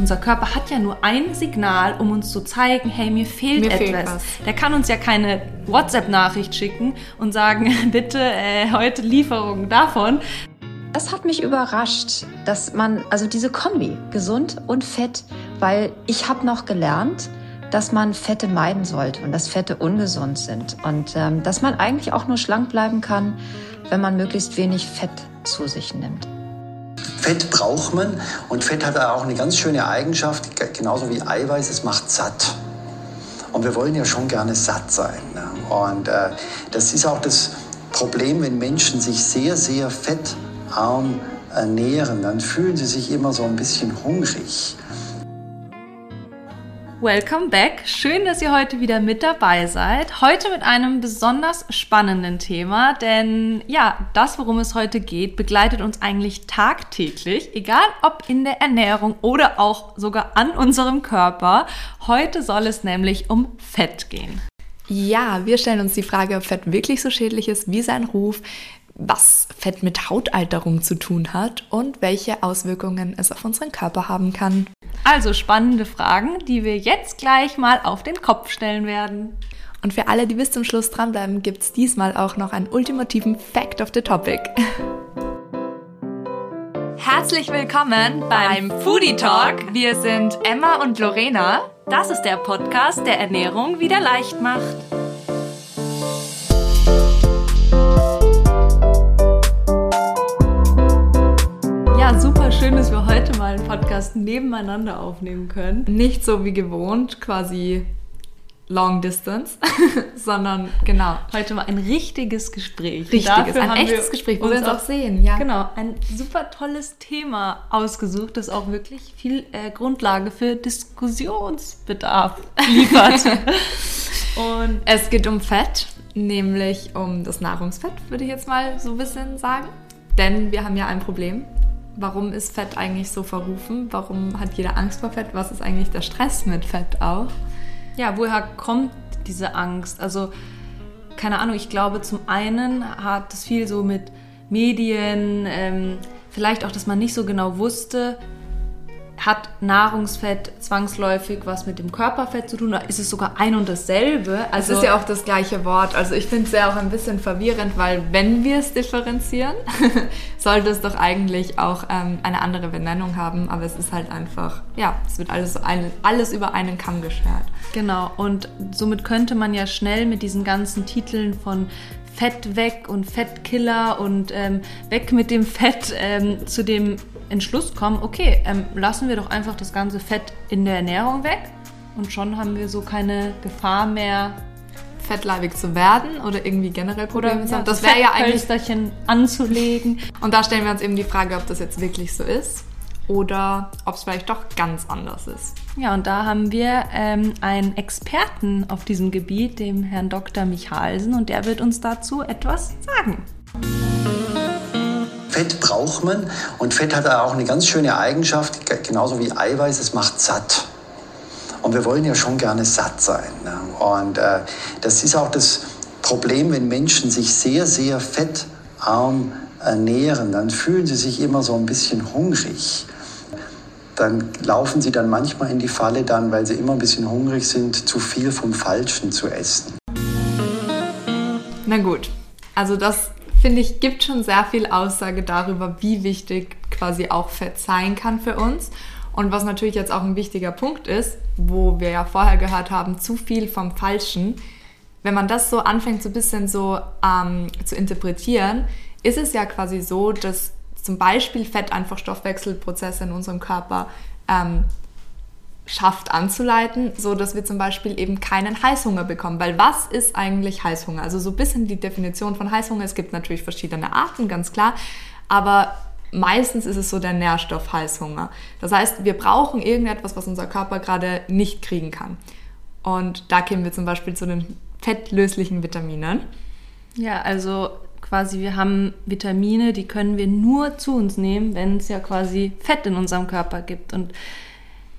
Unser Körper hat ja nur ein Signal, um uns zu zeigen, hey, mir fehlt Mir etwas. fehlt was. Der kann uns ja keine WhatsApp-Nachricht schicken und sagen, bitte äh, heute Lieferung davon. Das hat mich überrascht, dass man, also diese Kombi, gesund und fett, weil ich habe noch gelernt, dass man Fette meiden sollte und dass Fette ungesund sind und ähm, dass man eigentlich auch nur schlank bleiben kann, wenn man möglichst wenig Fett zu sich nimmt. Fett braucht man und Fett hat auch eine ganz schöne Eigenschaft, ge- genauso wie Eiweiß, es macht satt. Und wir wollen ja schon gerne satt sein. Ne? Und äh, das ist auch das Problem, wenn Menschen sich sehr, sehr fettarm ernähren, dann fühlen sie sich immer so ein bisschen hungrig. Welcome back. Schön, dass ihr heute wieder mit dabei seid. Heute mit einem besonders spannenden Thema, denn ja, das, worum es heute geht, begleitet uns eigentlich tagtäglich, egal ob in der Ernährung oder auch sogar an unserem Körper. Heute soll es nämlich um Fett gehen. Ja, wir stellen uns die Frage, ob Fett wirklich so schädlich ist wie sein Ruf, was Fett mit Hautalterung zu tun hat und welche Auswirkungen es auf unseren Körper haben kann. Also spannende Fragen, die wir jetzt gleich mal auf den Kopf stellen werden. Und für alle, die bis zum Schluss dranbleiben, gibt es diesmal auch noch einen ultimativen Fact of the Topic. Herzlich willkommen beim Foodie Talk. Wir sind Emma und Lorena. Das ist der Podcast, der Ernährung wieder leicht macht. Mal einen Podcast nebeneinander aufnehmen können. Nicht so wie gewohnt, quasi Long Distance, sondern genau, Heute mal ein richtiges Gespräch. richtiges, Dafür ein haben echtes Gespräch, wo wir uns auch sehen. sehen. Ja. Genau, ein super tolles Thema ausgesucht, das auch wirklich viel äh, Grundlage für Diskussionsbedarf liefert. Und Es geht um Fett, nämlich um das Nahrungsfett, würde ich jetzt mal so ein bisschen sagen. Denn wir haben ja ein Problem. Warum ist Fett eigentlich so verrufen? Warum hat jeder Angst vor Fett? Was ist eigentlich der Stress mit Fett auch? ja, woher kommt diese Angst? Also, keine Ahnung, ich glaube, zum einen hat es viel so mit Medien, ähm, vielleicht auch, dass man nicht so genau wusste, hat Nahrungsfett zwangsläufig was mit dem Körperfett zu tun oder ist es sogar ein und dasselbe? Also, es ist ja auch das gleiche Wort. Also ich finde es ja auch ein bisschen verwirrend, weil wenn wir es differenzieren, sollte es doch eigentlich auch ähm, eine andere Benennung haben. Aber es ist halt einfach, ja, es wird alles, so ein, alles über einen Kamm geschert. Genau, und somit könnte man ja schnell mit diesen ganzen Titeln von Fett weg und Fettkiller und ähm, weg mit dem Fett ähm, zu dem Entschluss kommen, okay, ähm, lassen wir doch einfach das ganze Fett in der Ernährung weg und schon haben wir so keine Gefahr mehr Fettleibig zu werden oder irgendwie generell Probleme zu haben. Das wäre ja eigentlich anzulegen. Und da stellen wir uns eben die Frage, ob das jetzt wirklich so ist oder ob es vielleicht doch ganz anders ist. Ja, und da haben wir ähm, einen Experten auf diesem Gebiet, dem Herrn Dr. Michalsen, und der wird uns dazu etwas sagen. Fett braucht man und Fett hat auch eine ganz schöne Eigenschaft, ge- genauso wie Eiweiß, es macht satt. Und wir wollen ja schon gerne satt sein. Ne? Und äh, das ist auch das Problem, wenn Menschen sich sehr, sehr fettarm ernähren, dann fühlen sie sich immer so ein bisschen hungrig. Dann laufen sie dann manchmal in die Falle, dann, weil sie immer ein bisschen hungrig sind, zu viel vom Falschen zu essen. Na gut, also das finde ich gibt schon sehr viel Aussage darüber, wie wichtig quasi auch Fett sein kann für uns. Und was natürlich jetzt auch ein wichtiger Punkt ist, wo wir ja vorher gehört haben, zu viel vom Falschen. Wenn man das so anfängt, so ein bisschen so ähm, zu interpretieren, ist es ja quasi so, dass zum Beispiel Fett einfach Stoffwechselprozesse in unserem Körper ähm, schafft anzuleiten, so dass wir zum Beispiel eben keinen Heißhunger bekommen. Weil was ist eigentlich Heißhunger? Also so ein bisschen die Definition von Heißhunger. Es gibt natürlich verschiedene Arten, ganz klar, aber meistens ist es so der Nährstoff Heißhunger. Das heißt, wir brauchen irgendetwas, was unser Körper gerade nicht kriegen kann. Und da kämen wir zum Beispiel zu den fettlöslichen Vitaminen. Ja, also quasi wir haben Vitamine, die können wir nur zu uns nehmen, wenn es ja quasi Fett in unserem Körper gibt. Und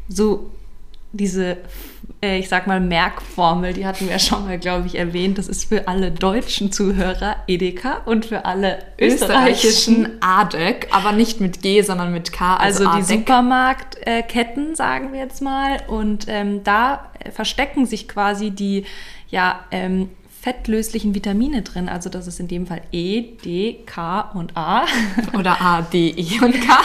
so diese, äh, ich sag mal, Merkformel, die hatten wir schon mal, glaube ich, erwähnt. Das ist für alle deutschen Zuhörer Edeka und für alle österreichischen österreichischen ADEC, aber nicht mit G, sondern mit K. also die ADEC. Supermarktketten, sagen wir jetzt mal. Und ähm, da verstecken sich quasi die ja, ähm, fettlöslichen Vitamine drin. Also das ist in dem Fall E, D, K und A. Oder A, D, I und K.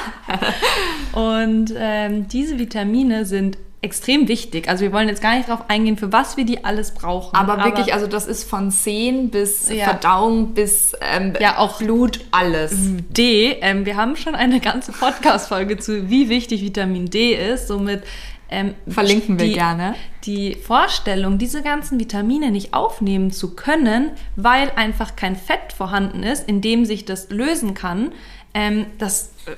Und ähm, diese Vitamine sind extrem wichtig. Also wir wollen jetzt gar nicht darauf eingehen, für was wir die alles brauchen. Aber wirklich, also das ist von Sehen bis Ja. Verdauung bis ähm, Ja, auch Blut, alles. D, ähm, wir haben schon eine ganze Podcast-Folge zu, wie wichtig Vitamin D ist. Somit ähm, Verlinken wir die, gerne. Die Vorstellung, diese ganzen Vitamine nicht aufnehmen zu können, weil einfach kein Fett vorhanden ist, in dem sich das lösen kann, ähm, das äh,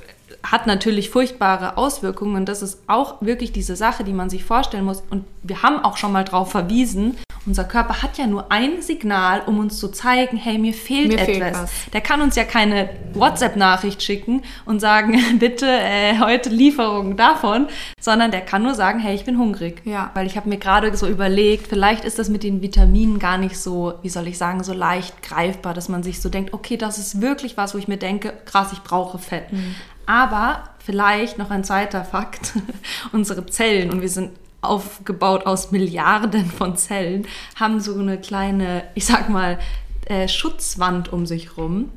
hat natürlich furchtbare Auswirkungen und das ist auch wirklich diese Sache, die man sich vorstellen muss. Und wir haben auch schon mal darauf verwiesen, unser Körper hat ja nur ein Signal, um uns zu zeigen, hey, mir fehlt Mir etwas. fehlt. Der kann uns ja keine WhatsApp-Nachricht schicken und sagen, bitte äh, heute Lieferung davon, sondern der kann nur sagen, hey, ich bin hungrig. Ja. Weil ich habe mir gerade so überlegt, vielleicht ist das mit den Vitaminen gar nicht so, wie soll ich sagen, so leicht greifbar, dass man sich so denkt, okay, das ist wirklich was, wo ich mir denke, krass, ich brauche Fett. Mhm. Aber vielleicht noch ein zweiter Fakt, unsere Zellen, und wir sind aufgebaut aus Milliarden von Zellen, haben so eine kleine, ich sag mal, äh, Schutzwand um sich rum.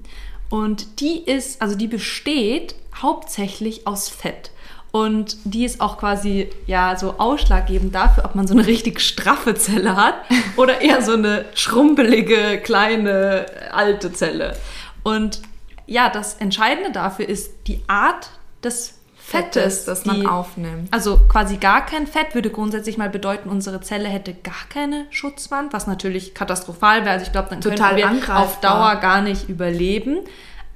Und die ist, also die besteht hauptsächlich aus Fett. Und die ist auch quasi ja so ausschlaggebend dafür, ob man so eine richtig straffe Zelle hat oder eher so eine schrumpelige, kleine, alte Zelle. Und ja, das Entscheidende dafür ist die Art des Fettes, Fettes, das man die- aufnimmt. Also quasi gar kein Fett würde grundsätzlich mal bedeuten, unsere Zelle hätte gar keine Schutzwand, was natürlich katastrophal wäre. Also ich glaube, dann Total könnten wir angreifbar. auf Dauer gar nicht überleben.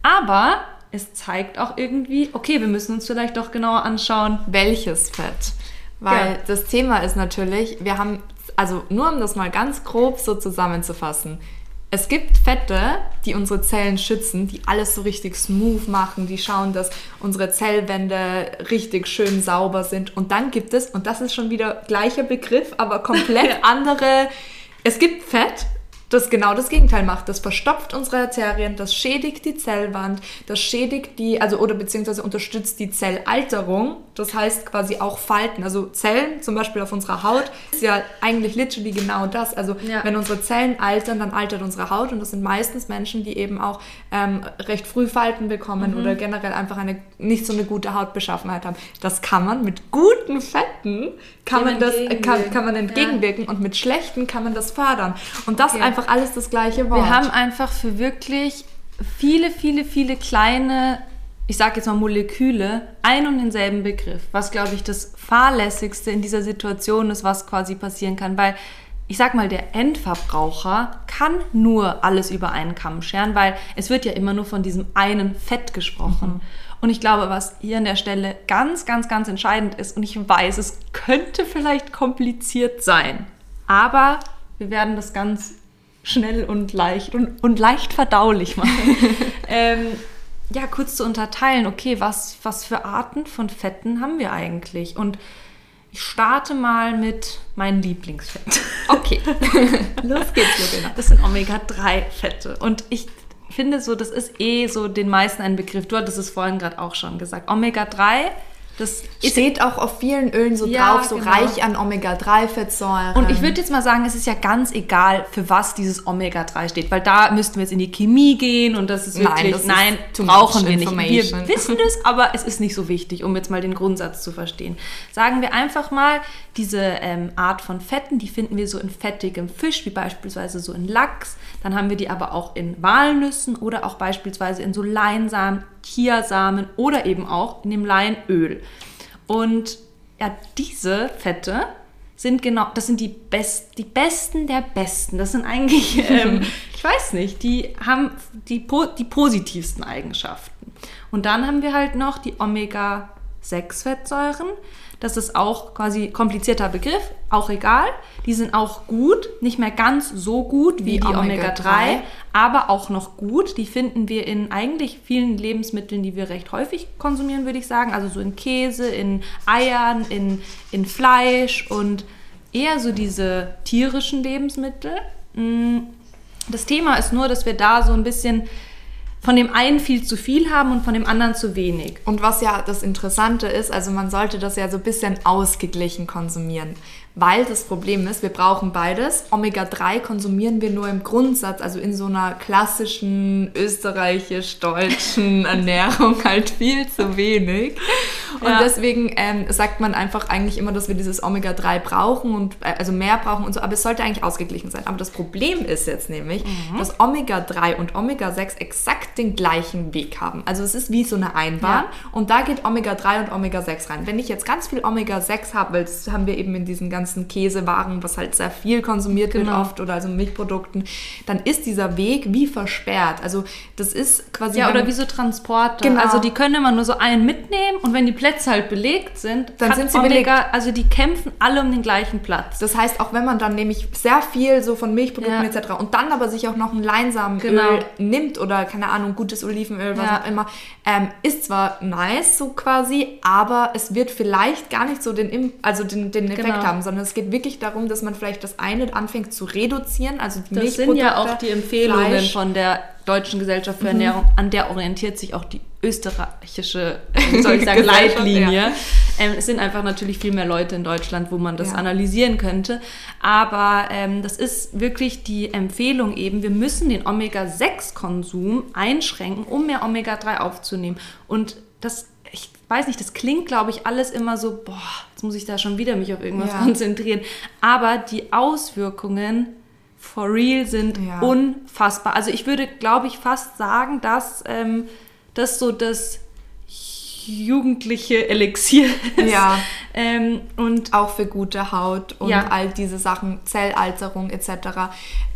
Aber es zeigt auch irgendwie, okay, wir müssen uns vielleicht doch genauer anschauen. welches Fett. Weil Ja. das Thema ist natürlich, wir haben, also nur um das mal ganz grob so zusammenzufassen, es gibt Fette, die unsere Zellen schützen, die alles so richtig smooth machen, die schauen, dass unsere Zellwände richtig schön sauber sind. Und dann gibt es, und das ist schon wieder gleicher Begriff, aber komplett andere, es gibt Fett, das genau das Gegenteil macht. Das verstopft unsere Arterien, das schädigt die Zellwand, das schädigt die, also oder beziehungsweise unterstützt die Zellalterung. Das heißt quasi auch Falten. Also Zellen, zum Beispiel auf unserer Haut, ist ja eigentlich literally genau das. Also Ja. wenn unsere Zellen altern, dann altert unsere Haut und das sind meistens Menschen, die eben auch ähm, recht früh Falten bekommen Mhm. oder generell einfach eine nicht so eine gute Hautbeschaffenheit haben. Das kann man mit guten Fetten kann Dem man das kann, entgegenwirken. kann man Ja. entgegenwirken und mit schlechten kann man das fördern. Und das Okay. einfach alles das gleiche Wort. Wir haben einfach für wirklich viele, viele, viele kleine, ich sage jetzt mal Moleküle, ein und denselben Begriff, was, glaube ich, das fahrlässigste in dieser Situation ist, was quasi passieren kann, weil ich sag mal, der Endverbraucher kann nur alles über einen Kamm scheren, weil es wird ja immer nur von diesem einen Fett gesprochen. Und ich glaube, was hier an der Stelle ganz, ganz, ganz entscheidend ist, und ich weiß, es könnte vielleicht kompliziert sein, aber wir werden das ganz schnell und leicht und, und leicht verdaulich machen. ähm, ja, kurz zu unterteilen, okay, was, was für Arten von Fetten haben wir eigentlich? Und ich starte mal mit meinem Lieblingsfett. Okay. Los geht's, Lorena. Das sind Omega-3-Fette. Und ich finde so, das ist eh so den meisten ein Begriff. Du hattest es vorhin gerade auch schon gesagt. Omega-3, das ist Steht auch auf vielen Ölen so Ja, drauf, so genau. reich an Omega-3-Fettsäuren. Und ich würde jetzt mal sagen, es ist ja ganz egal, für was dieses Omega-3 steht, weil da müssten wir jetzt in die Chemie gehen und das ist Nein, wirklich, das ist nein, too brauchen wir nicht. Wir wissen das, aber es ist nicht so wichtig, um jetzt mal den Grundsatz zu verstehen. Sagen wir einfach mal, diese ähm, Art von Fetten, die finden wir so in fettigem Fisch, wie beispielsweise so in Lachs. Dann haben wir die aber auch in Walnüssen oder auch beispielsweise in so Leinsamen, Chiasamen oder eben auch in dem Leinöl. Und ja, diese Fette sind genau, das sind die, Best, die Besten der Besten. Das sind eigentlich, ähm, ich weiß nicht, die haben die, die positivsten Eigenschaften. Und dann haben wir halt noch die Omega-6-Fettsäuren. Das ist auch quasi komplizierter Begriff, auch egal. Die sind auch gut, nicht mehr ganz so gut wie, Wie die Omega-3. Omega-3, aber auch noch gut. Die finden wir in eigentlich vielen Lebensmitteln, die wir recht häufig konsumieren, würde ich sagen. Also so in Käse, in Eiern, in, in Fleisch und eher so diese tierischen Lebensmittel. Mm, Das Thema ist nur, dass wir da so ein bisschen von dem einen viel zu viel haben und von dem anderen zu wenig. Und was ja das Interessante ist, also man sollte das ja so ein bisschen ausgeglichen konsumieren. Weil das Problem ist, wir brauchen beides. Omega-3 konsumieren wir nur im Grundsatz, also in so einer klassischen österreichisch-deutschen Ernährung halt viel zu wenig. Und Ja. deswegen ähm, sagt man einfach eigentlich immer, dass wir dieses Omega-3 brauchen und äh, also mehr brauchen und so, aber es sollte eigentlich ausgeglichen sein. Aber das Problem ist jetzt nämlich, dass Omega-3 und Omega-6 exakt den gleichen Weg haben. Also es ist wie so eine Einbahn Ja. und da geht Omega-3 und Omega-6 rein. Wenn ich jetzt ganz viel Omega-6 habe, weil das haben wir eben in diesen ganzen Käsewaren, was halt sehr viel konsumiert wird Genau. oft oder also Milchprodukten, dann ist dieser Weg wie versperrt. Also das ist quasi... Ja, oder wie so Transporter. Genau. Also die können immer nur so einen mitnehmen und wenn die Plätze halt belegt sind, Dann sind sie belegt. Also die kämpfen alle um den gleichen Platz. Das heißt, auch wenn man dann nämlich sehr viel so von Milchprodukten Ja. etc. und dann aber sich auch noch ein Leinsamenöl Genau. nimmt oder keine Ahnung, gutes Olivenöl, was Ja. auch immer, ähm, ist zwar nice so quasi, aber es wird vielleicht gar nicht so den, also den, den Effekt Genau. haben, sondern es geht wirklich darum, dass man vielleicht das eine anfängt zu reduzieren, also die Das sind ja auch die Empfehlungen Fleisch. von der Deutschen Gesellschaft Mhm. für Ernährung. An der orientiert sich auch die österreichische, soll ich sagen, Leitlinie. ja. Ähm, es sind einfach natürlich viel mehr Leute in Deutschland, wo man das Ja. analysieren könnte. Aber ähm, das ist wirklich die Empfehlung eben, wir müssen den Omega-6-Konsum einschränken, um mehr Omega-3 aufzunehmen. Und das, ich weiß nicht, das klingt, glaube ich, alles immer so, boah, jetzt muss ich da schon wieder mich auf irgendwas Ja. konzentrieren. Aber die Auswirkungen for real sind Ja. unfassbar. Also ich würde, glaube ich, fast sagen, dass ähm, das so das jugendliche Elixier ist. Ja. Ähm, und auch für gute Haut und Ja. all diese Sachen, Zellalterung etc.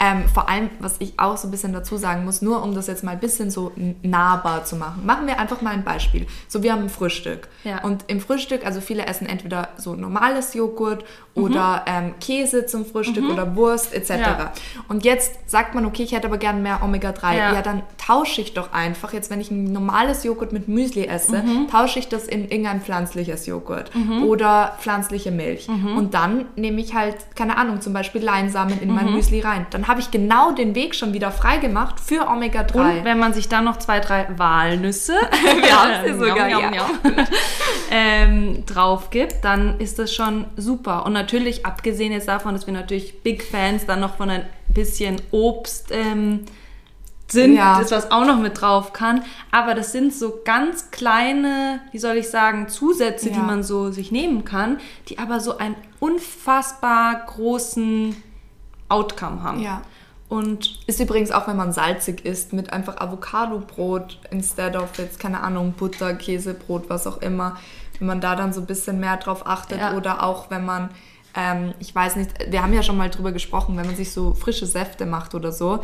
Ähm, vor allem, was ich auch so ein bisschen dazu sagen muss, nur um das jetzt mal ein bisschen so nahbar zu machen. Machen wir einfach mal ein Beispiel. So, wir haben ein Frühstück. Ja. Und im Frühstück, also viele essen entweder so normales Joghurt oder ähm, Käse zum Frühstück oder Wurst etc. Mhm. Ja. Und jetzt sagt man, okay, ich hätte aber gern mehr Omega-3. Ja. Ja. dann tausche ich doch einfach, jetzt wenn ich ein normales Joghurt mit Müsli esse, Mhm. tausche ich das in irgendein pflanzliches Joghurt oder pflanzliche Milch. Mhm. Und dann nehme ich halt, keine Ahnung, zum Beispiel Leinsamen in Mhm. mein Müsli rein. Dann habe ich genau den Weg schon wieder freigemacht für Omega-3. Und wenn man sich dann noch zwei, drei Walnüsse, Wir haben sie sogar, ja. ähm, drauf gibt, dann ist das schon super. Und natürlich, abgesehen jetzt davon, dass wir natürlich Big Fans dann noch von ein bisschen Obst ähm, sind, Ja. das was auch noch mit drauf kann. Aber das sind so ganz kleine, wie soll ich sagen, Zusätze, die Ja. man so sich nehmen kann, die aber so einen unfassbar großen Outcome haben. Ja. Und Ist übrigens auch, wenn man salzig isst, mit einfach Avocado-Brot instead of jetzt, keine Ahnung, Butter, Käsebrot, was auch immer. Wenn man da dann so ein bisschen mehr drauf achtet Ja. oder auch wenn man, ähm, ich weiß nicht, wir haben ja schon mal drüber gesprochen, wenn man sich so frische Säfte macht oder so,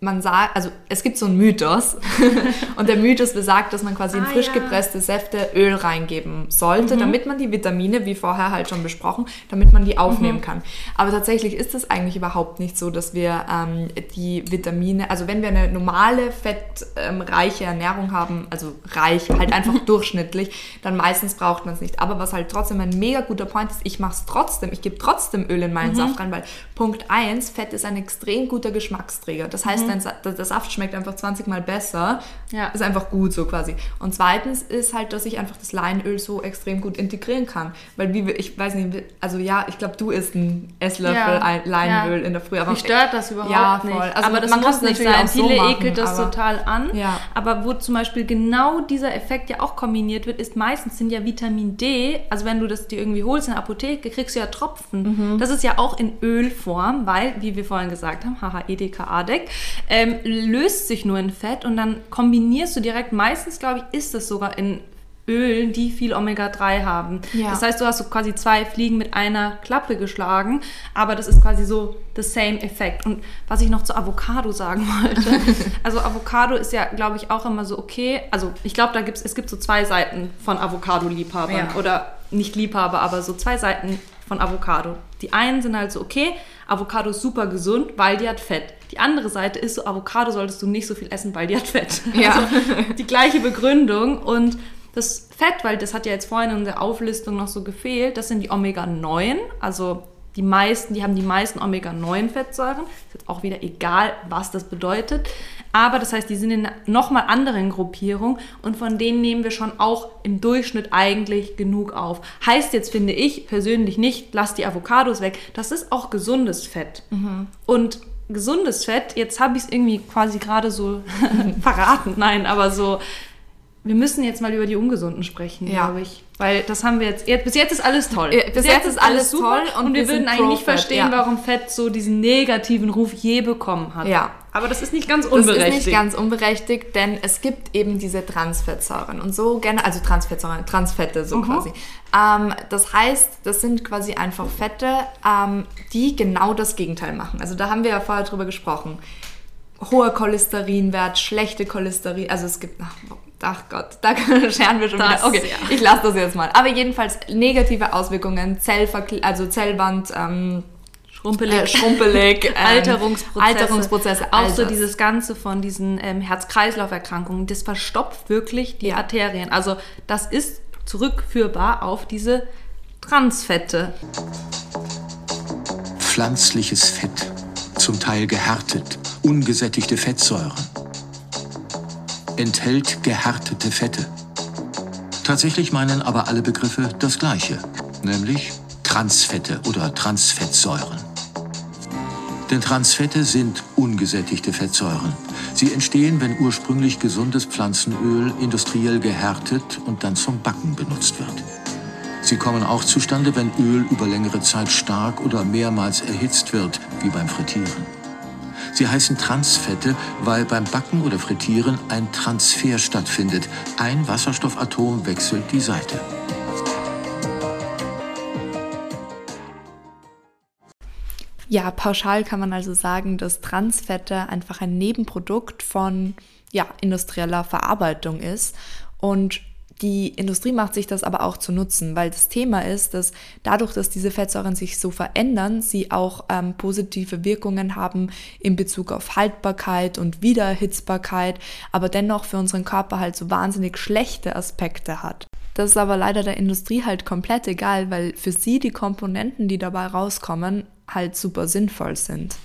man sagt, also es gibt so einen Mythos und der Mythos besagt, dass man quasi in Ah, frisch ja. gepresste Säfte Öl reingeben sollte, Mhm. damit man die Vitamine, wie vorher halt schon besprochen, damit man die Mhm. aufnehmen kann. Aber tatsächlich ist es eigentlich überhaupt nicht so, dass wir ähm, die Vitamine, also wenn wir eine normale fettreiche Ernährung haben, also reich, halt einfach durchschnittlich, dann meistens braucht man es nicht. Aber was halt trotzdem ein mega guter Point ist, ich mache es trotzdem, ich gebe trotzdem Öl in meinen Mhm. Saft rein, weil Punkt 1, Fett ist ein extrem guter Geschmacksträger. Das heißt, dein Sa der Saft schmeckt einfach 20 Mal besser. Mhm. Ja. Ist einfach gut so quasi. Und zweitens ist halt, dass ich einfach das Leinöl so extrem gut integrieren kann. Weil wie wir, ich weiß nicht, also ja, ich glaube, du isst einen Esslöffel Ja. ein Leinöl Ja. in der Früh. Aber Mich stört das überhaupt Ja, nicht. voll. Also aber das man muss nicht sein. so Viele machen, ekelt das total an. Ja. Aber wo zum Beispiel genau dieser Effekt ja auch kombiniert wird, ist meistens sind ja Vitamin D, also wenn du das dir irgendwie holst in der Apotheke, kriegst du ja Tropfen. Mhm. Das ist ja auch in Ölform, weil, wie wir vorhin gesagt haben, haha, Edeka Adek, ähm, löst sich nur in Fett und dann kombinierst du direkt, meistens glaube ich, ist das sogar in Ölen, die viel Omega-3 haben. Ja. Das heißt, du hast so quasi zwei Fliegen mit einer Klappe geschlagen, aber das ist quasi so the same Effekt. Und was ich noch zu Avocado sagen wollte, also Avocado ist ja, glaube ich, auch immer so okay. Also ich glaube, da gibt's, es gibt so zwei Seiten von Avocado-Liebhabern Ja. oder nicht Liebhaber, aber so zwei Seiten von Avocado. Die einen sind halt so, okay, Avocado ist super gesund, weil die hat Fett. Die andere Seite ist so, Avocado solltest du nicht so viel essen, weil die hat Fett. Ja. Also die gleiche Begründung und das Fett, weil das hat ja jetzt vorhin in der Auflistung noch so gefehlt, das sind die Omega-9, also die meisten, die haben die meisten Omega-9-Fettsäuren. Ist jetzt auch wieder egal, was das bedeutet. Aber das heißt, die sind in nochmal anderen Gruppierungen und von denen nehmen wir schon auch im Durchschnitt eigentlich genug auf. Heißt jetzt, finde ich persönlich nicht, lass die Avocados weg. Das ist auch gesundes Fett. Und gesundes Fett, jetzt habe ich es irgendwie quasi gerade so verraten, nein, aber so, wir müssen jetzt mal über die ungesunden sprechen, Ja. glaube ich. Weil das haben wir jetzt, jetzt, bis jetzt ist alles toll. Ja, bis jetzt ist alles toll und und, wir wir würden eigentlich nicht verstehen, ja. warum Fett so diesen negativen Ruf je bekommen hat. Ja. Aber das ist nicht ganz Das unberechtigt. ist nicht ganz unberechtigt, denn es gibt eben diese Transfettsäuren und so gerne, also Transfettsäuren, Transfette so Mhm. quasi. Ähm, das heißt, das sind quasi einfach Fette, ähm, die genau das Gegenteil machen. Also da haben wir ja vorher drüber gesprochen. Hoher Cholesterinwert, schlechte Cholesterin, also es gibt, ach, ach Gott, da scheren wir schon Das, wieder. Okay, ja. ich lasse das jetzt mal. Aber jedenfalls negative Auswirkungen, Zellverkle also Zellwand, ähm, Schrumpelig. äh, schrumpelig, ähm, Alterungsprozesse. Alterungsprozesse, Auch so dieses Ganze von diesen ähm, Herz-Kreislauf-Erkrankungen, das verstopft wirklich die Arterien. Also das ist zurückführbar auf diese Transfette. Pflanzliches Fett, zum Teil gehärtet, ungesättigte Fettsäuren. Enthält gehärtete Fette. Tatsächlich meinen aber alle Begriffe das Gleiche, nämlich Transfette oder Transfettsäuren. Denn Transfette sind ungesättigte Fettsäuren. Sie entstehen, wenn ursprünglich gesundes Pflanzenöl industriell gehärtet und dann zum Backen benutzt wird. Sie kommen auch zustande, wenn Öl über längere Zeit stark oder mehrmals erhitzt wird, wie beim Frittieren. Sie heißen Transfette, weil beim Backen oder Frittieren ein Transfer stattfindet. Ein Wasserstoffatom wechselt die Seite. Ja, pauschal kann man also sagen, dass Transfette einfach ein Nebenprodukt von ja, industrieller Verarbeitung ist. Und die Industrie macht sich das aber auch zu nutzen, weil das Thema ist, dass dadurch, dass diese Fettsäuren sich so verändern, sie auch ähm, positive Wirkungen haben in Bezug auf Haltbarkeit und Wiedererhitzbarkeit, aber dennoch für unseren Körper halt so wahnsinnig schlechte Aspekte hat. Das ist aber leider der Industrie halt komplett egal, weil für sie die Komponenten, die dabei rauskommen, halt super sinnvoll sind.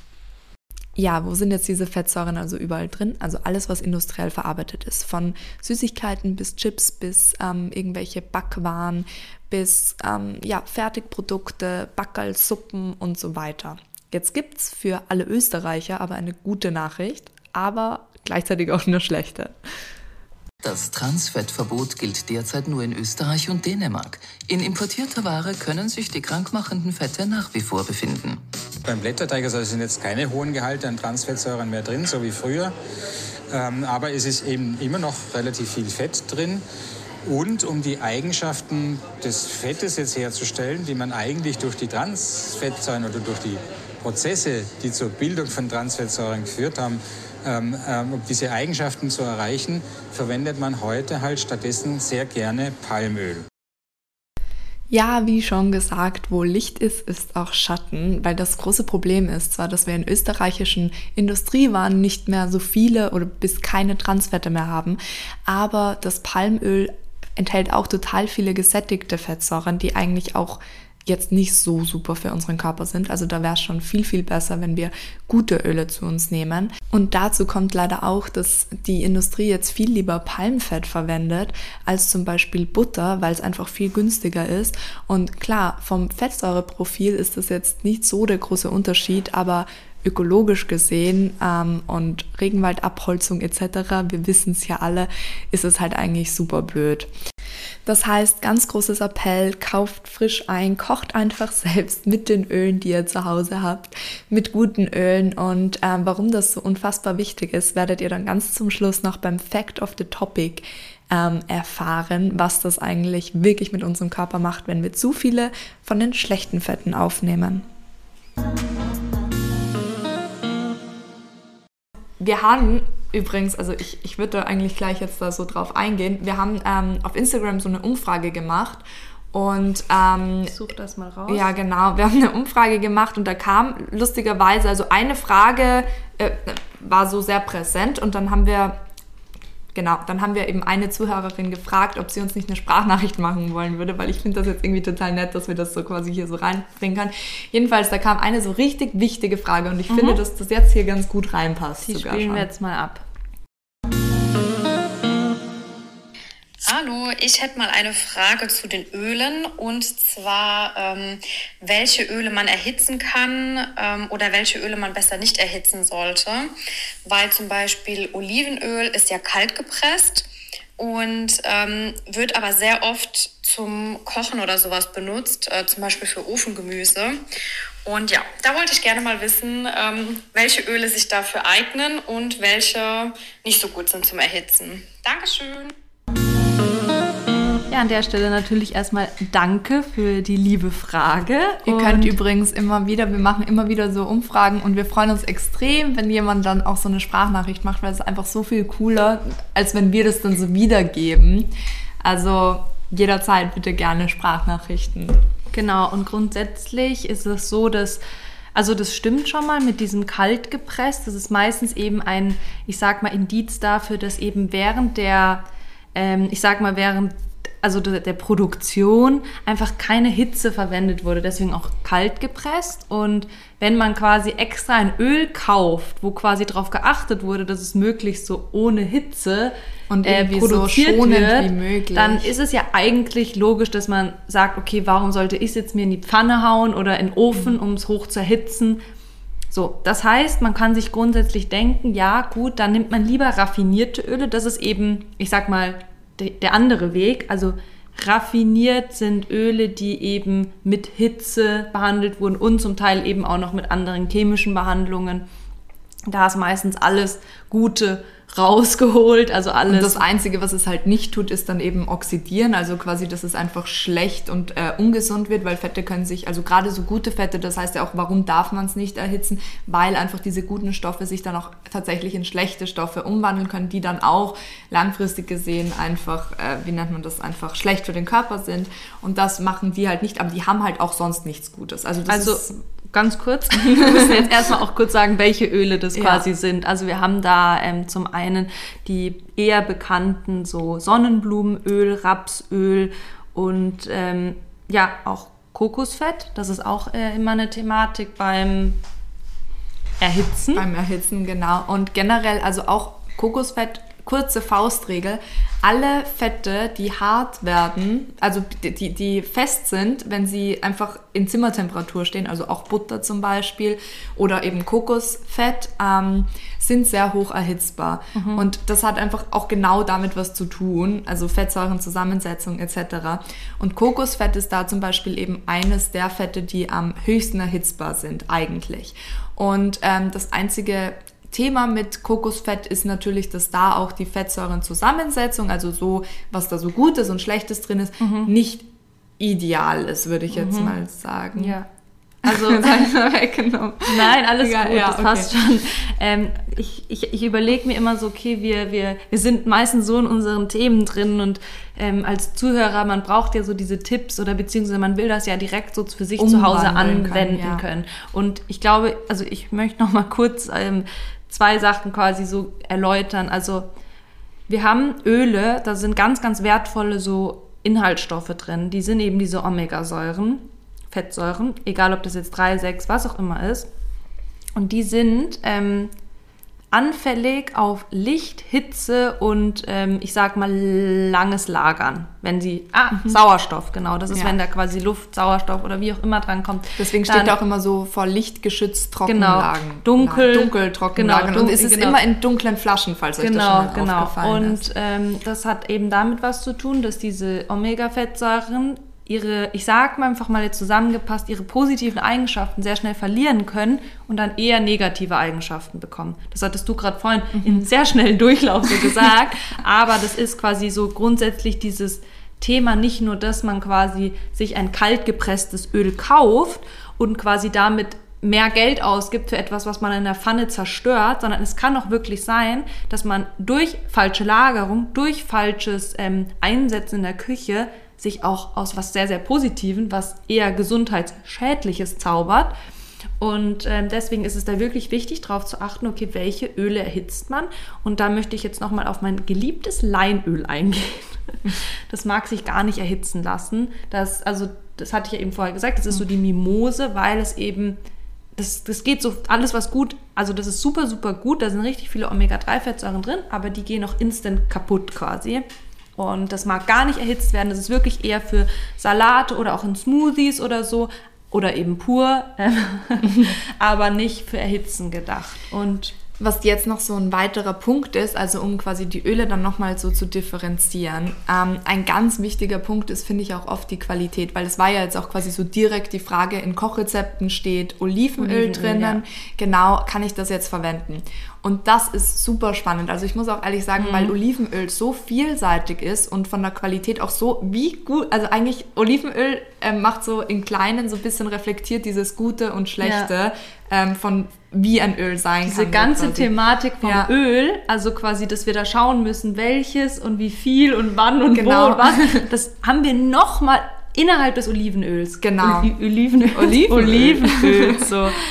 Ja, wo sind jetzt diese Fettsäuren also überall drin? Also alles, was industriell verarbeitet ist. Von Süßigkeiten bis Chips bis ähm, irgendwelche Backwaren bis ähm, ja, Fertigprodukte, Backerl, Suppen und so weiter. Jetzt gibt's für alle Österreicher aber eine gute Nachricht, aber gleichzeitig auch eine schlechte. Das Transfettverbot gilt derzeit nur in Österreich und Dänemark. In importierter Ware können sich die krankmachenden Fette nach wie vor befinden. Beim Blätterteig also sind jetzt keine hohen Gehalte an Transfettsäuren mehr drin, so wie früher. Ähm, aber es ist eben immer noch relativ viel Fett drin. Und um die Eigenschaften des Fettes jetzt herzustellen, die man eigentlich durch die Transfettsäuren oder durch die Prozesse, die zur Bildung von Transfettsäuren geführt haben, ähm, ähm, um diese Eigenschaften zu erreichen, verwendet man heute halt stattdessen sehr gerne Palmöl. Ja, wie schon gesagt, wo Licht ist, ist auch Schatten, weil das große Problem ist zwar, dass wir in österreichischen Industriewaren nicht mehr so viele oder bis keine Transfette mehr haben, aber das Palmöl enthält auch total viele gesättigte Fettsäuren, die eigentlich auch jetzt nicht so super für unseren Körper sind. Also da wäre es schon viel, viel besser, wenn wir gute Öle zu uns nehmen. Und dazu kommt leider auch, dass die Industrie jetzt viel lieber Palmfett verwendet als zum Beispiel Butter, weil es einfach viel günstiger ist. Und klar, vom Fettsäureprofil ist das jetzt nicht so der große Unterschied, aber ökologisch gesehen ähm, und Regenwaldabholzung etc., wir wissen es ja alle, ist es halt eigentlich super blöd. Das heißt, ganz großes Appell, kauft frisch ein, kocht einfach selbst mit den Ölen, die ihr zu Hause habt, mit guten Ölen. Und ähm, warum das so unfassbar wichtig ist, werdet ihr dann ganz zum Schluss noch beim Fact of the Topic ähm, erfahren, was das eigentlich wirklich mit unserem Körper macht, wenn wir zu viele von den schlechten Fetten aufnehmen. Wir haben übrigens, also ich, ich würde da eigentlich gleich jetzt da so drauf eingehen, wir haben ähm, auf Instagram so eine Umfrage gemacht Und ähm, Ich suche das mal raus. ja, genau. Wir haben eine Umfrage gemacht und da kam lustigerweise, also eine Frage äh, war so sehr präsent und dann haben wir, genau, dann haben wir eben eine Zuhörerin gefragt, ob sie uns nicht eine Sprachnachricht machen wollen würde, weil ich finde das jetzt irgendwie total nett, dass wir das so quasi hier so reinbringen können. Jedenfalls, da kam eine so richtig wichtige Frage und ich finde, dass das jetzt hier ganz gut reinpasst. Die sogar spielen schon. wir jetzt mal ab. Hallo, ich hätte mal eine Frage zu den Ölen und zwar, ähm, welche Öle man erhitzen kann ähm, oder welche Öle man besser nicht erhitzen sollte. Weil zum Beispiel Olivenöl ist ja kalt gepresst und ähm, wird aber sehr oft zum Kochen oder sowas benutzt, äh, zum Beispiel für Ofengemüse. Und ja, da wollte ich gerne mal wissen, ähm, welche Öle sich dafür eignen und welche nicht so gut sind zum Erhitzen. Dankeschön. Ja, an der Stelle natürlich erstmal Danke für die liebe Frage. Ihr Und könnt übrigens immer wieder, wir machen immer wieder so Umfragen und wir freuen uns extrem, wenn jemand dann auch so eine Sprachnachricht macht, weil es ist einfach so viel cooler, als wenn wir das dann so wiedergeben. Also jederzeit bitte gerne Sprachnachrichten. Genau, und grundsätzlich ist es so, dass, also das stimmt schon mal mit diesem kalt gepresst. Das ist meistens eben ein, ich sag mal, Indiz dafür, dass eben während der, ähm, ich sag mal, während also der, Produktion einfach keine Hitze verwendet wurde, deswegen auch kalt gepresst. Und wenn man quasi extra ein Öl kauft, wo quasi darauf geachtet wurde, dass es möglichst so ohne Hitze Und äh, so produziert schonend wird, wie möglich. dann ist es ja eigentlich logisch, dass man sagt, okay, warum sollte ich es jetzt mir in die Pfanne hauen oder in den Ofen, um es hoch zu erhitzen? So, das heißt, man kann sich grundsätzlich denken, ja, gut, dann nimmt man lieber raffinierte Öle. Das ist eben, ich sag mal, der andere Weg. Also raffiniert sind Öle, die eben mit Hitze behandelt wurden und zum Teil eben auch noch mit anderen chemischen Behandlungen. Da ist meistens alles Gute rausgeholt, also alles. Und das Einzige, was es halt nicht tut, ist dann eben oxidieren, also quasi, dass es einfach schlecht und äh, ungesund wird, weil Fette können sich, also gerade so gute Fette, das heißt ja auch, warum darf man es nicht erhitzen, weil einfach diese guten Stoffe sich dann auch tatsächlich in schlechte Stoffe umwandeln können, die dann auch langfristig gesehen einfach, äh, wie nennt man das, einfach schlecht für den Körper sind. Und das machen die halt nicht, aber die haben halt auch sonst nichts Gutes. Also das Also ist ganz kurz, wir müssen jetzt erstmal auch kurz sagen, welche Öle das Ja. quasi sind. Also wir haben da ähm, zum einen die eher bekannten so Sonnenblumenöl, Rapsöl und ähm, ja auch Kokosfett. Das ist auch äh, immer eine Thematik beim Erhitzen. Beim Erhitzen, genau. Und generell, also auch Kokosfett, kurze Faustregel. Alle Fette, die hart werden, also die, die, fest sind, wenn sie einfach in Zimmertemperatur stehen, also auch Butter zum Beispiel oder eben Kokosfett, ähm, sind sehr hoch erhitzbar. Und das hat einfach auch genau damit was zu tun, also Fettsäurenzusammensetzung etc. Und Kokosfett ist da zum Beispiel eben eines der Fette, die am höchsten erhitzbar sind eigentlich. Und ähm, das einzige Thema mit Kokosfett ist natürlich, dass da auch die Fettsäurenzusammensetzung, also so, was da so Gutes und Schlechtes drin ist, nicht ideal ist, würde ich jetzt mal sagen. Ja. Also weggenommen. Nein, alles Egal, gut, ja, das okay. passt schon. Ähm, ich ich, ich überlege mir immer so, okay, wir, wir, wir sind meistens so in unseren Themen drin und ähm, als Zuhörer, man braucht ja so diese Tipps oder beziehungsweise man will das ja direkt so für sich zu Hause Umwandeln können, anwenden ja. können. Und ich glaube, also ich möchte noch mal kurz ähm, zwei Sachen quasi so erläutern. Also wir haben Öle, da sind ganz, ganz wertvolle so Inhaltsstoffe drin. Die sind eben diese Omega-Säuren, Fettsäuren, egal ob das jetzt 3, 6, was auch immer ist. Und die sind ähm, anfällig auf Licht, Hitze und ähm, ich sag mal langes Lagern. Wenn sie, ah, Sauerstoff, genau, das ist, Mhm. Ja. wenn da quasi Luft, Sauerstoff oder wie auch immer dran kommt. Deswegen Dann- steht da auch immer so vor lichtgeschützt Genau. Trockenlagen. Dunkel. Dunkel Trockenlagen. Genau, und dun- es ist genau. immer in dunklen Flaschen, falls euch das Genau, schon mal genau. aufgefallen ist. Und ähm, das hat eben damit was zu tun, dass diese Omega-Fettsäuren ihre, ich sag mal einfach mal jetzt zusammengepasst, ihre positiven Eigenschaften sehr schnell verlieren können und dann eher negative Eigenschaften bekommen. Das hattest du gerade vorhin Mhm. in sehr schnellen Durchlauf so gesagt, aber das ist quasi so grundsätzlich dieses Thema nicht nur, dass man quasi sich ein kalt gepresstes Öl kauft und quasi damit mehr Geld ausgibt für etwas, was man in der Pfanne zerstört, sondern es kann auch wirklich sein, dass man durch falsche Lagerung, durch falsches ähm, Einsetzen in der Küche sich auch aus was sehr, sehr Positiven, was eher gesundheitsschädliches zaubert. Und ähm, deswegen ist es da wirklich wichtig, darauf zu achten, okay, welche Öle erhitzt man. Und da möchte ich jetzt nochmal auf mein geliebtes Leinöl eingehen. Das mag sich gar nicht erhitzen lassen. Das, also, das hatte ich ja eben vorher gesagt, das ist so die Mimose, weil es eben, das, das geht so, alles was gut, also das ist super, super gut, da sind richtig viele Omega-3-Fettsäuren drin, aber die gehen auch instant kaputt quasi. Und das mag gar nicht erhitzt werden. Das ist wirklich eher für Salate oder auch in Smoothies oder so oder eben pur, ähm, aber nicht für Erhitzen gedacht. Und was jetzt noch so ein weiterer Punkt ist, also um quasi die Öle dann nochmal so zu differenzieren, ähm, ein ganz wichtiger Punkt ist, finde ich auch oft die Qualität, weil es war ja jetzt auch quasi so direkt die Frage, in Kochrezepten steht Olivenöl, Olivenöl drinnen, ja. genau, kann ich das jetzt verwenden? Und das ist super spannend. Also ich muss auch ehrlich sagen, mhm. weil Olivenöl so vielseitig ist und von der Qualität auch so wie gut, also eigentlich Olivenöl äh, macht so in kleinen so ein bisschen reflektiert dieses Gute und Schlechte ja. ähm, von wie ein Öl sein Diese kann. Diese ganze quasi. Thematik vom ja. Öl, also quasi, dass wir da schauen müssen, welches und wie viel und wann und genau. wo und was, das haben wir nochmal innerhalb des Olivenöls. Genau. Oli Olivenöl. Olivenöl. Olivenöl. so. genau.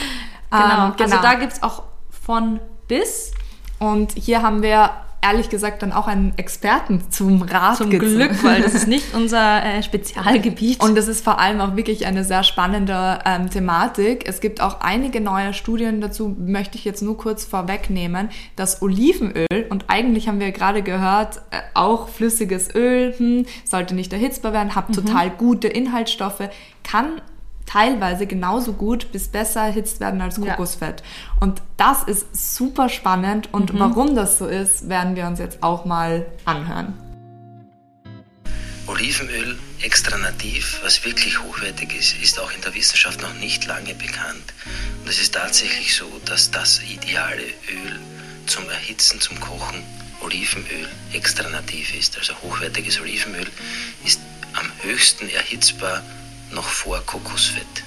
Um, genau. Also da gibt es auch von bis. Und hier haben wir ehrlich gesagt dann auch einen Experten zum Rat Zum Glück, weil das ist nicht unser äh, Spezialgebiet. Und das ist vor allem auch wirklich eine sehr spannende ähm, Thematik. Es gibt auch einige neue Studien dazu, möchte ich jetzt nur kurz vorwegnehmen, dass Olivenöl, und eigentlich haben wir gerade gehört, äh, auch flüssiges Öl, hm, sollte nicht erhitzbar werden, hat mhm. total gute Inhaltsstoffe, kann teilweise genauso gut bis besser erhitzt werden als Kokosfett. Ja. Und das ist super spannend und mhm. warum das so ist, werden wir uns jetzt auch mal anhören. Olivenöl extra nativ, was wirklich hochwertig ist, ist auch in der Wissenschaft noch nicht lange bekannt. Und es ist tatsächlich so, dass das ideale Öl zum Erhitzen, zum Kochen Olivenöl extra nativ ist. Also hochwertiges Olivenöl ist am höchsten erhitzbar noch vor Kokosfett.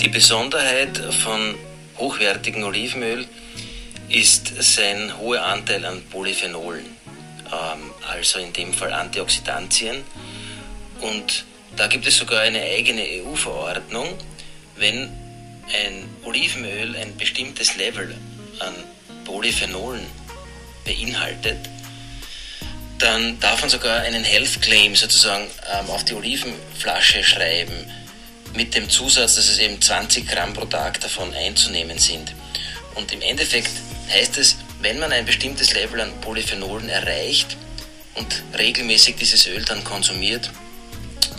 Die Besonderheit von hochwertigem Olivenöl ist sein hoher Anteil an Polyphenolen, ähm, also in dem Fall Antioxidantien. Und da gibt es sogar eine eigene EU-Verordnung, wenn ein Olivenöl ein bestimmtes Level an Polyphenolen beinhaltet, dann darf man sogar einen Health Claim sozusagen ähm, auf die Olivenflasche schreiben, mit dem Zusatz, dass es eben 20 Gramm pro Tag davon einzunehmen sind. Und im Endeffekt heißt es, wenn man ein bestimmtes Level an Polyphenolen erreicht und regelmäßig dieses Öl dann konsumiert,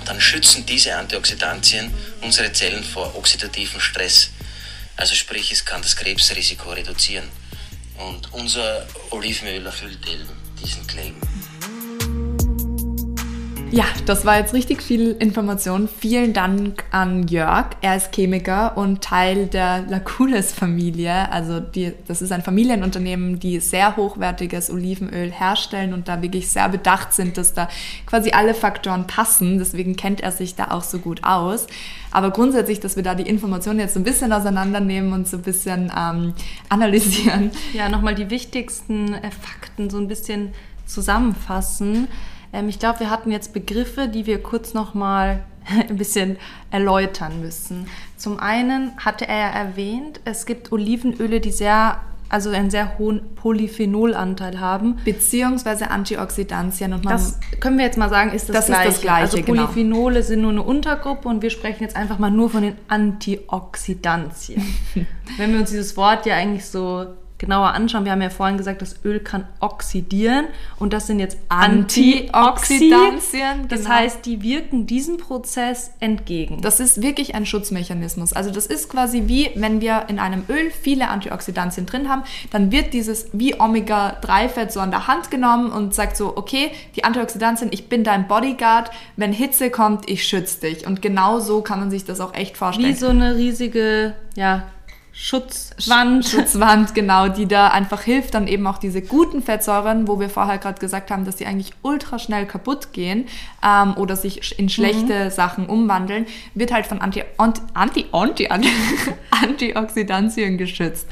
dann schützen diese Antioxidantien unsere Zellen vor oxidativen Stress. Also sprich, es kann das Krebsrisiko reduzieren. Und unser Olivenöl erfüllt eben diesen Claim. Ja, das war jetzt richtig viel Information. Vielen Dank an Jörg. Er ist Chemiker und Teil der Lacules-Familie. Also die, das ist ein Familienunternehmen, die sehr hochwertiges Olivenöl herstellen und da wirklich sehr bedacht sind, dass da quasi alle Faktoren passen. Deswegen kennt er sich da auch so gut aus. Aber grundsätzlich, dass wir da die Informationen jetzt so ein bisschen auseinandernehmen und so ein bisschen ähm, analysieren. Ja, nochmal die wichtigsten äh, Fakten so ein bisschen zusammenfassen. Ähm, ich glaube, wir hatten jetzt Begriffe, die wir kurz nochmal ein bisschen erläutern müssen. Zum einen hatte er ja erwähnt, es gibt Olivenöle, die sehr also einen sehr hohen Polyphenolanteil haben. Beziehungsweise Antioxidantien. Und das können wir jetzt mal sagen, ist das, das Gleiche. Ist das Gleiche. Also genau. Polyphenole genau. sind nur eine Untergruppe und wir sprechen jetzt einfach mal nur von den Antioxidantien. Wenn wir uns dieses Wort ja eigentlich so genauer anschauen, wir haben ja vorhin gesagt, das Öl kann oxidieren und das sind jetzt Antioxidantien. Das genau. heißt, die wirken diesem Prozess entgegen. Das ist wirklich ein Schutzmechanismus. Also das ist quasi wie, wenn wir in einem Öl viele Antioxidantien drin haben, dann wird dieses wie Omega-3-Fett so an der Hand genommen und sagt so, okay, die Antioxidantien, ich bin dein Bodyguard, wenn Hitze kommt, ich schütze dich. Und genau so kann man sich das auch echt vorstellen. Wie so eine riesige, ja, Schutzwand. Schutzwand, genau, die da einfach hilft, dann eben auch diese guten Fettsäuren, wo wir vorher gerade gesagt haben, dass die eigentlich ultra schnell kaputt gehen ähm, oder sich in schlechte mhm. Sachen umwandeln, wird halt von Anti, Anti, Anti, Anti, Antioxidantien geschützt.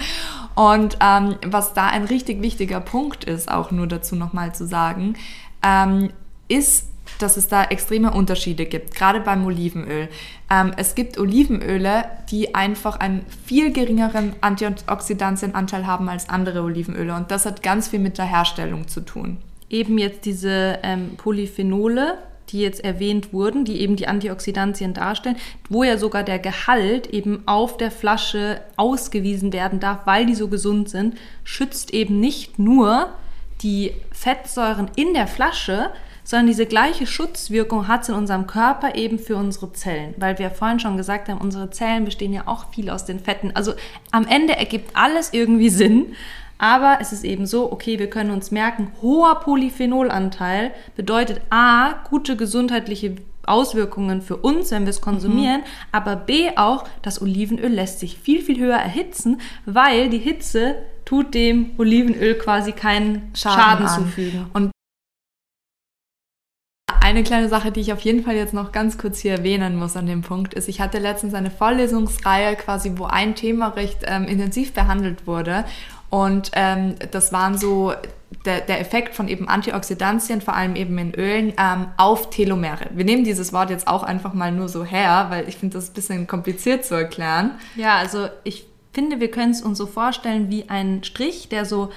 Und ähm, was da ein richtig wichtiger Punkt ist, auch nur dazu nochmal zu sagen, ähm, ist dass es da extreme Unterschiede gibt, gerade beim Olivenöl. Ähm, es gibt Olivenöle, die einfach einen viel geringeren Antioxidantienanteil haben als andere Olivenöle und das hat ganz viel mit der Herstellung zu tun. Eben jetzt diese ähm, Polyphenole, die jetzt erwähnt wurden, die eben die Antioxidantien darstellen, wo ja sogar der Gehalt eben auf der Flasche ausgewiesen werden darf, weil die so gesund sind, schützt eben nicht nur die Fettsäuren in der Flasche, sondern diese gleiche Schutzwirkung hat es in unserem Körper eben für unsere Zellen, weil wir vorhin schon gesagt haben, unsere Zellen bestehen ja auch viel aus den Fetten. Also am Ende ergibt alles irgendwie Sinn, aber es ist eben so, okay, wir können uns merken, hoher Polyphenolanteil bedeutet A, gute gesundheitliche Auswirkungen für uns, wenn wir es konsumieren, mhm. aber B auch, das Olivenöl lässt sich viel, viel höher erhitzen, weil die Hitze tut dem Olivenöl quasi keinen Schaden, Schaden zufügen. Und eine kleine Sache, die ich auf jeden Fall jetzt noch ganz kurz hier erwähnen muss an dem Punkt, ist, ich hatte letztens eine Vorlesungsreihe quasi, wo ein Thema recht ähm, intensiv behandelt wurde. Und ähm, das waren so der, der, Effekt von eben Antioxidantien, vor allem eben in Ölen, ähm, auf Telomere. Wir nehmen dieses Wort jetzt auch einfach mal nur so her, weil ich finde das ein bisschen kompliziert zu erklären. Ja, also ich finde, wir können es uns so vorstellen wie ein Strich, der so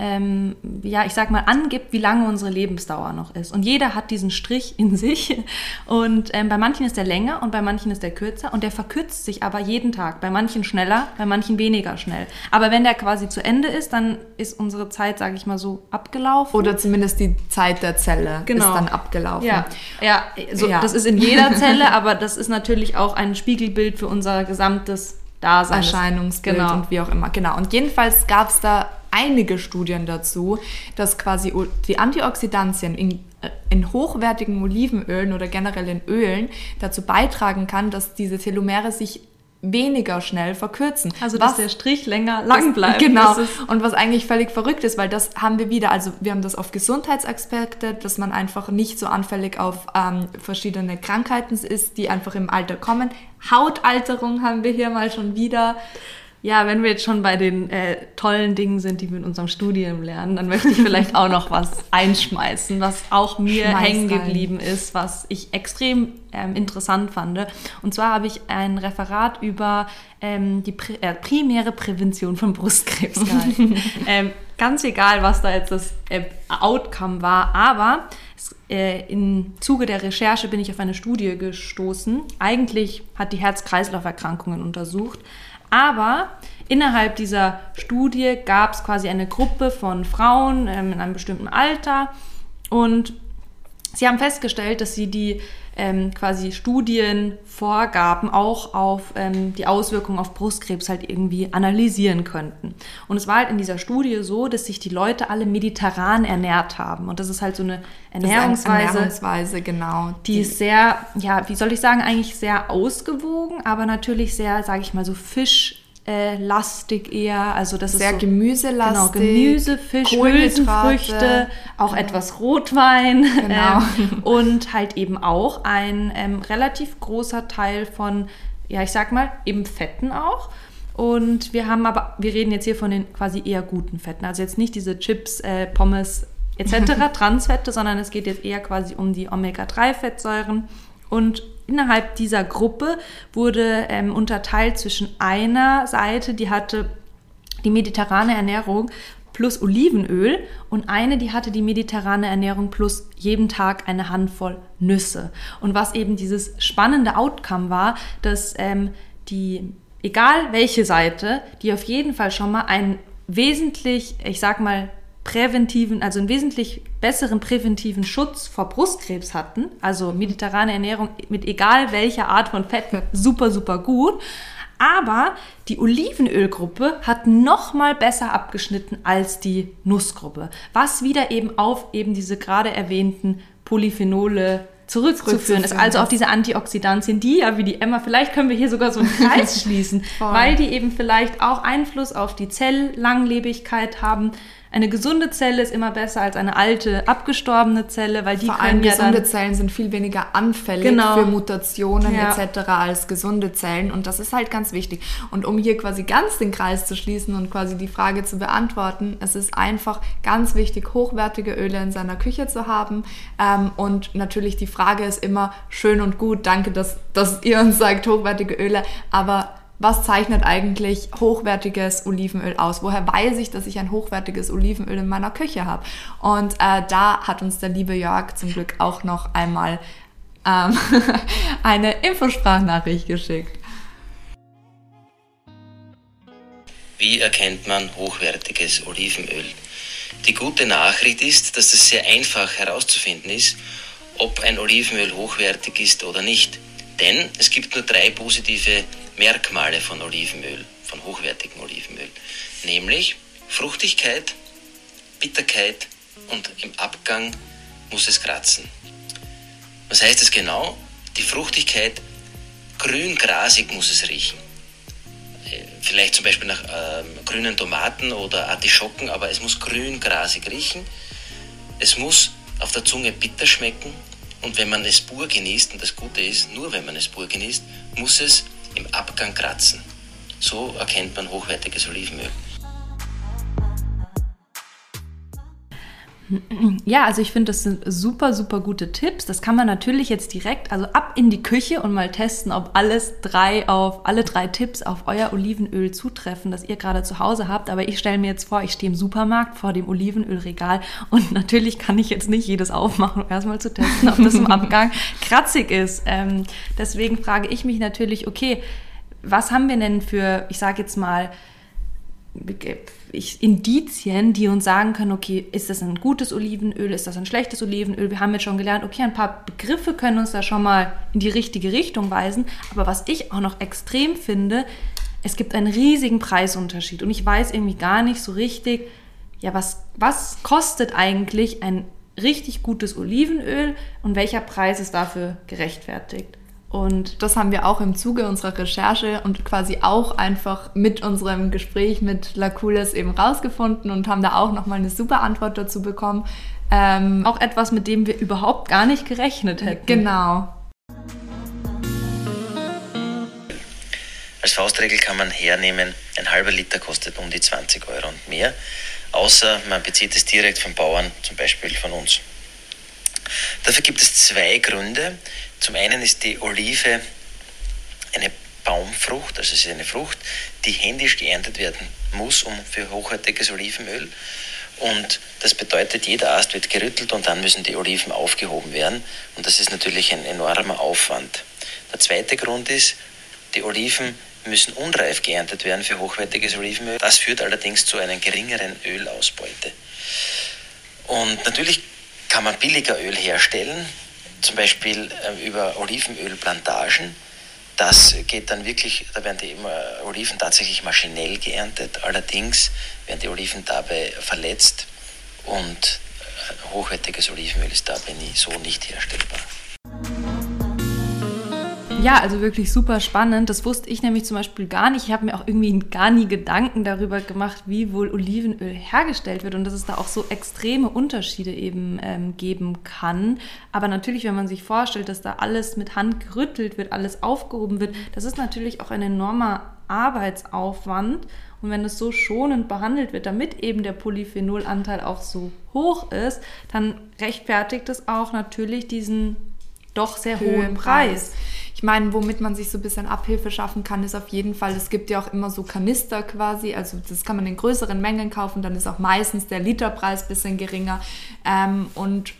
ähm, ja, ich sag mal, angibt, wie lange unsere Lebensdauer noch ist. Und jeder hat diesen Strich in sich. Und ähm, bei manchen ist der länger und bei manchen ist der kürzer. Und der verkürzt sich aber jeden Tag. Bei manchen schneller, bei manchen weniger schnell. Aber wenn der quasi zu Ende ist, dann ist unsere Zeit, sage ich mal so, abgelaufen. Oder zumindest die Zeit der Zelle genau. ist dann abgelaufen. Ja, ja, so, ja. das ist in jeder Zelle, aber das ist natürlich auch ein Spiegelbild für unser gesamtes Dasein. Erscheinungsbild genau. und wie auch immer. Genau. Und jedenfalls gab es da einige Studien dazu, dass quasi die Antioxidantien in, in hochwertigen Olivenölen oder generell in Ölen dazu beitragen kann, dass diese Telomere sich weniger schnell verkürzen. Also dass was, der Strich länger lang bleibt. Genau. Und was eigentlich völlig verrückt ist, weil das haben wir wieder, also wir haben das auf Gesundheitsaspekte, dass man einfach nicht so anfällig auf ähm, verschiedene Krankheiten ist, die einfach im Alter kommen. Hautalterung haben wir hier mal schon wieder. Ja, wenn wir jetzt schon bei den äh, tollen Dingen sind, die wir in unserem Studium lernen, dann möchte ich vielleicht auch noch was einschmeißen, was auch mir Schmeiß hängen geblieben ist, was ich extrem ähm, interessant fand. Und zwar habe ich ein Referat über ähm, die Prä äh, primäre Prävention von Brustkrebs gehalten. ähm, ganz egal, was da jetzt das äh, Outcome war, aber es, äh, im Zuge der Recherche bin ich auf eine Studie gestoßen. Eigentlich hat die Herz-Kreislauf-Erkrankungen untersucht aber innerhalb dieser Studie gab es quasi eine Gruppe von Frauen ähm, in einem bestimmten Alter. Und sie haben festgestellt, dass sie die ähm, quasi Studienvorgaben auch auf ähm, die Auswirkungen auf Brustkrebs halt irgendwie analysieren könnten. Und es war halt in dieser Studie so, dass sich die Leute alle mediterran ernährt haben. Und das ist halt so eine Ernährungsweise, Ernährungsweise genau. Die, die ist sehr, ja, wie soll ich sagen, eigentlich sehr ausgewogen, aber natürlich sehr, sage ich mal, so Fisch äh, lastig eher. Also das sehr ist so, gemüselastig. Genau, Gemüse, Fisch, Hülsenfrüchte, auch genau. etwas Rotwein. Genau. Ähm, und halt eben auch ein ähm, relativ großer Teil von, ja, ich sag mal, eben Fetten auch. Und wir haben aber, wir reden jetzt hier von den quasi eher guten Fetten. Also jetzt nicht diese Chips, äh, Pommes etc., Transfette, sondern es geht jetzt eher quasi um die Omega-3-Fettsäuren. Und innerhalb dieser Gruppe wurde ähm, unterteilt zwischen einer Seite, die hatte die mediterrane Ernährung plus Olivenöl und eine, die hatte die mediterrane Ernährung plus jeden Tag eine Handvoll Nüsse. Und was eben dieses spannende Outcome war, dass ähm, die, egal welche Seite, die auf jeden Fall schon mal einen wesentlich, ich sag mal, präventiven, also einen wesentlich besseren präventiven Schutz vor Brustkrebs hatten. Also mediterrane Ernährung mit egal welcher Art von Fett, super, super gut. Aber die Olivenölgruppe hat noch mal besser abgeschnitten als die Nussgruppe, was wieder eben auf eben diese gerade erwähnten Polyphenole zurückzuführen ist. Also auf diese Antioxidantien, die ja wie die Emma, vielleicht können wir hier sogar so einen Kreis schließen, weil die eben vielleicht auch Einfluss auf die Zelllanglebigkeit haben eine gesunde Zelle ist immer besser als eine alte, abgestorbene Zelle, weil die Vor können allem ja gesunde Zellen sind viel weniger anfällig Genau. für Mutationen Ja. etc. als gesunde Zellen und das ist halt ganz wichtig. Und um hier quasi ganz den Kreis zu schließen und quasi die Frage zu beantworten, es ist einfach ganz wichtig, hochwertige Öle in seiner Küche zu haben ähm, und natürlich die Frage ist immer schön und gut, danke, dass, dass ihr uns sagt, hochwertige Öle, aber was zeichnet eigentlich hochwertiges Olivenöl aus? Woher weiß ich, dass ich ein hochwertiges Olivenöl in meiner Küche habe? Und äh, da hat uns der liebe Jörg zum Glück auch noch einmal ähm, eine Infosprachnachricht geschickt. Wie erkennt man hochwertiges Olivenöl? Die gute Nachricht ist, dass es sehr einfach herauszufinden ist, ob ein Olivenöl hochwertig ist oder nicht. Denn es gibt nur drei positive Merkmale von Olivenöl, von hochwertigem Olivenöl. Nämlich Fruchtigkeit, Bitterkeit und im Abgang muss es kratzen. Was heißt das genau? Die Fruchtigkeit, grün-grasig muss es riechen vielleicht zum Beispiel nach ähm, grünen Tomaten oder Artischocken, aber es muss grün, grasig riechen. Es muss auf der Zunge bitter schmecken und wenn man es pur genießt, und das Gute ist, nur wenn man es pur genießt, muss es im Abgang kratzen. So erkennt man hochwertiges Olivenöl. Ja, also ich finde, das sind super, super gute Tipps. Das kann man natürlich jetzt direkt, also ab in die Küche und mal testen, ob alles drei auf, alle drei Tipps auf euer Olivenöl zutreffen, das ihr gerade zu Hause habt. Aber ich stelle mir jetzt vor, ich stehe im Supermarkt vor dem Olivenölregal und natürlich kann ich jetzt nicht jedes aufmachen, um erstmal zu testen, ob das im Abgang kratzig ist. Ähm, deswegen frage ich mich natürlich, okay, was haben wir denn für, ich sage jetzt mal, ich, Indizien, die uns sagen können, okay, ist das ein gutes Olivenöl, ist das ein schlechtes Olivenöl? Wir haben jetzt schon gelernt, okay, ein paar Begriffe können uns da schon mal in die richtige Richtung weisen. Aber was ich auch noch extrem finde, es gibt einen riesigen Preisunterschied und ich weiß irgendwie gar nicht so richtig, ja, was, was kostet eigentlich ein richtig gutes Olivenöl und welcher Preis ist dafür gerechtfertigt? Und das haben wir auch im Zuge unserer Recherche und quasi auch einfach mit unserem Gespräch mit Lakules eben rausgefunden und haben da auch nochmal eine super Antwort dazu bekommen. Ähm, auch etwas, mit dem wir überhaupt gar nicht gerechnet hätten. Genau. Als Faustregel kann man hernehmen, ein halber Liter kostet um die 20 Euro und mehr, außer man bezieht es direkt vom Bauern, zum Beispiel von uns. Dafür gibt es zwei Gründe. Zum einen ist die Olive eine Baumfrucht, also es ist eine Frucht, die händisch geerntet werden muss um für hochwertiges Olivenöl. Und das bedeutet, jeder Ast wird gerüttelt und dann müssen die Oliven aufgehoben werden. Und das ist natürlich ein enormer Aufwand. Der zweite Grund ist, die Oliven müssen unreif geerntet werden für hochwertiges Olivenöl. Das führt allerdings zu einer geringeren Ölausbeute. Und natürlich kann man billiger Öl herstellen, zum Beispiel äh, über Olivenölplantagen. Das geht dann wirklich, da werden die Oliven tatsächlich maschinell geerntet. Allerdings werden die Oliven dabei verletzt und äh, hochwertiges Olivenöl ist dabei nie, so nicht herstellbar. Ja, also wirklich super spannend. Das wusste ich nämlich zum Beispiel gar nicht. Ich habe mir auch irgendwie gar nie Gedanken darüber gemacht, wie wohl Olivenöl hergestellt wird und dass es da auch so extreme Unterschiede eben ähm, geben kann. Aber natürlich, wenn man sich vorstellt, dass da alles mit Hand gerüttelt wird, alles aufgehoben wird, das ist natürlich auch ein enormer Arbeitsaufwand. Und wenn es so schonend behandelt wird, damit eben der Polyphenolanteil auch so hoch ist, dann rechtfertigt es auch natürlich diesen doch sehr hohen Preis. Ich meine, womit man sich so ein bisschen Abhilfe schaffen kann, ist auf jeden Fall, es gibt ja auch immer so Kanister quasi, also das kann man in größeren Mengen kaufen, dann ist auch meistens der Literpreis ein bisschen geringer. Ähm, und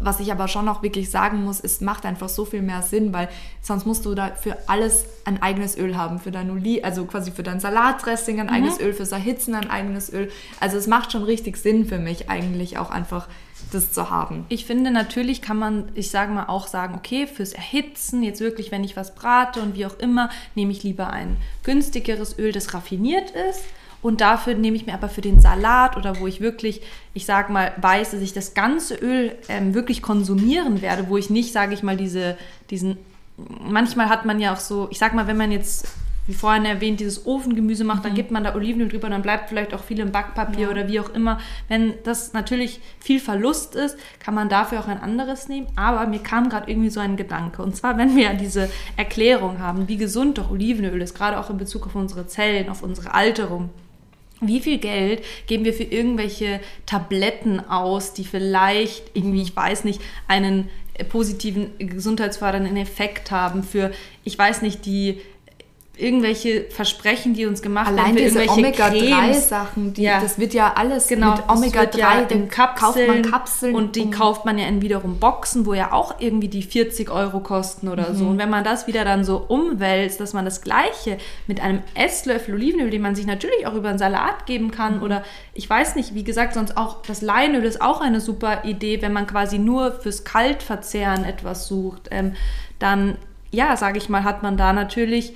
was ich aber schon noch wirklich sagen muss, es macht einfach so viel mehr Sinn, weil sonst musst du da für alles ein eigenes Öl haben. Für dein Oli, also quasi für dein Salatdressing ein mhm. eigenes Öl, fürs Erhitzen ein eigenes Öl. Also es macht schon richtig Sinn für mich eigentlich auch einfach das zu haben. Ich finde, natürlich kann man, ich sage mal, auch sagen, okay, fürs Erhitzen, jetzt wirklich, wenn ich was brate und wie auch immer, nehme ich lieber ein günstigeres Öl, das raffiniert ist. Und dafür nehme ich mir aber für den Salat oder wo ich wirklich, ich sage mal, weiß, dass ich das ganze Öl ähm, wirklich konsumieren werde, wo ich nicht, sage ich mal, diese, diesen, manchmal hat man ja auch so, ich sage mal, wenn man jetzt wie vorhin erwähnt, dieses Ofengemüse macht, dann gibt man da Olivenöl drüber, dann bleibt vielleicht auch viel im Backpapier Ja. oder wie auch immer. Wenn das natürlich viel Verlust ist, kann man dafür auch ein anderes nehmen. Aber mir kam gerade irgendwie so ein Gedanke. Und zwar, wenn wir ja diese Erklärung haben, wie gesund doch Olivenöl ist, gerade auch in Bezug auf unsere Zellen, auf unsere Alterung. Wie viel Geld geben wir für irgendwelche Tabletten aus, die vielleicht irgendwie, ich weiß nicht, einen positiven gesundheitsfördernden Effekt haben für, ich weiß nicht, die irgendwelche Versprechen, die uns gemacht Allein werden, für diese irgendwelche Cremes. Omega-3-Sachen, die- ja. das wird ja alles genau, mit das wird Omega-3, ja dann in Kapseln, kauft man Kapseln und die um- kauft man ja in wiederum Boxen, wo ja auch irgendwie die 40 Euro kosten oder so. Mhm. Und wenn man das wieder dann so umwälzt, dass man das Gleiche mit einem Esslöffel Olivenöl, den man sich natürlich auch über einen Salat geben kann oder ich weiß nicht, wie gesagt, sonst auch das Leinöl ist auch eine super Idee, wenn man quasi nur fürs Kaltverzehren etwas sucht, ähm, dann ja, sage ich mal, hat man da natürlich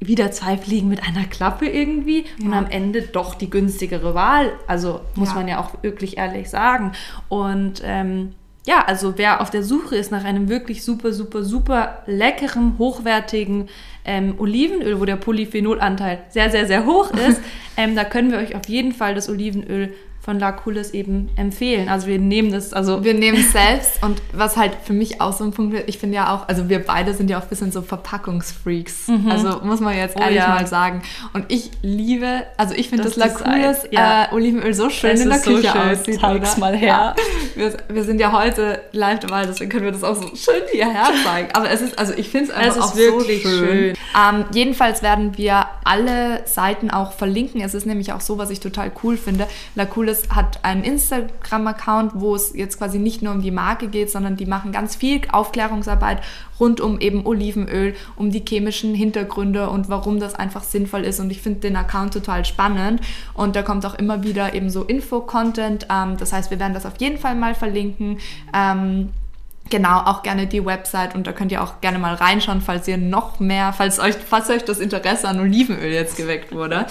wieder zwei Fliegen mit einer Klappe irgendwie und Ja. am Ende doch die günstigere Wahl. Also muss Ja. man ja auch wirklich ehrlich sagen. Und ähm, ja, also wer auf der Suche ist nach einem wirklich super, super, super leckeren, hochwertigen ähm, Olivenöl, wo der Polyphenolanteil sehr, sehr, sehr hoch ist, ähm, da können wir euch auf jeden Fall das Olivenöl von La Coulis eben empfehlen. Also wir nehmen das, also Wir nehmen es selbst und was halt für mich auch so ein Punkt ist, ich finde ja auch, also wir beide sind ja auch ein bisschen so Verpackungsfreaks. Mhm. Also muss man jetzt Oh ehrlich ja. mal sagen. Und ich liebe, also ich finde das, Das La Design, ja. äh, Olivenöl so schön Es in der ist so Küche schön. aussieht. Zeig's mal her. Ja. Wir, wir sind ja heute live dabei, deswegen können wir das auch so schön hierher zeigen. Aber es ist, also ich finde es einfach auch wirklich so schön. schön. Ähm, jedenfalls werden wir alle Seiten auch verlinken. Es ist nämlich auch so, was ich total cool finde. La Coulis hat einen Instagram-Account, wo es jetzt quasi nicht nur um die Marke geht, sondern die machen ganz viel Aufklärungsarbeit rund um eben Olivenöl, um die chemischen Hintergründe und warum das einfach sinnvoll ist. Und ich finde den Account total spannend. Und da kommt auch immer wieder eben so Info-Content. Ähm, das heißt, wir werden das auf jeden Fall mal verlinken. Ähm, Genau, auch gerne die Website und da könnt ihr auch gerne mal reinschauen, falls ihr noch mehr, falls euch, falls euch das Interesse an Olivenöl jetzt geweckt wurde.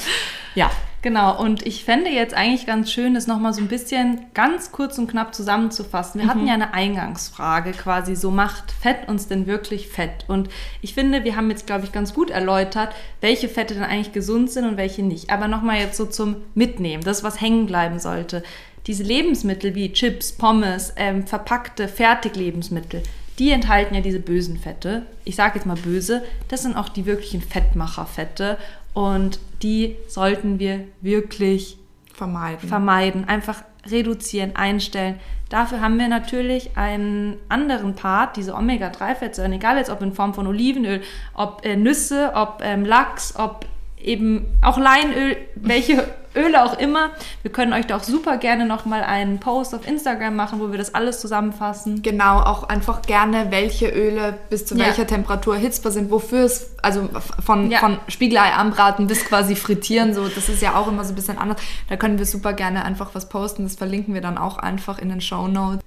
Ja, Genau, und ich fände jetzt eigentlich ganz schön, das nochmal so ein bisschen ganz kurz und knapp zusammenzufassen. Wir Mhm. hatten ja eine Eingangsfrage quasi, so macht Fett uns denn wirklich fett? Und ich finde, wir haben jetzt, glaube ich, ganz gut erläutert, welche Fette denn eigentlich gesund sind und welche nicht. Aber nochmal jetzt so zum Mitnehmen, das, was hängen bleiben sollte. Diese Lebensmittel wie Chips, Pommes, ähm, verpackte Fertiglebensmittel, die enthalten ja diese bösen Fette. Ich sage jetzt mal böse, das sind auch die wirklichen Fettmacherfette und die sollten wir wirklich vermeiden. vermeiden, einfach reduzieren, einstellen. Dafür haben wir natürlich einen anderen Part, diese Omega-3-Fettsäuren, egal jetzt ob in Form von Olivenöl, ob äh, Nüsse, ob ähm, Lachs, ob eben auch Leinöl, welche Öle auch immer. Wir können euch da auch super gerne nochmal einen Post auf Instagram machen, wo wir das alles zusammenfassen. Genau, auch einfach gerne, welche Öle bis zu Ja. welcher Temperatur erhitzbar sind, wofür es, also von, Ja. von Spiegelei anbraten bis quasi frittieren, so, das ist ja auch immer so ein bisschen anders. Da können wir super gerne einfach was posten, das verlinken wir dann auch einfach in den Show Notes.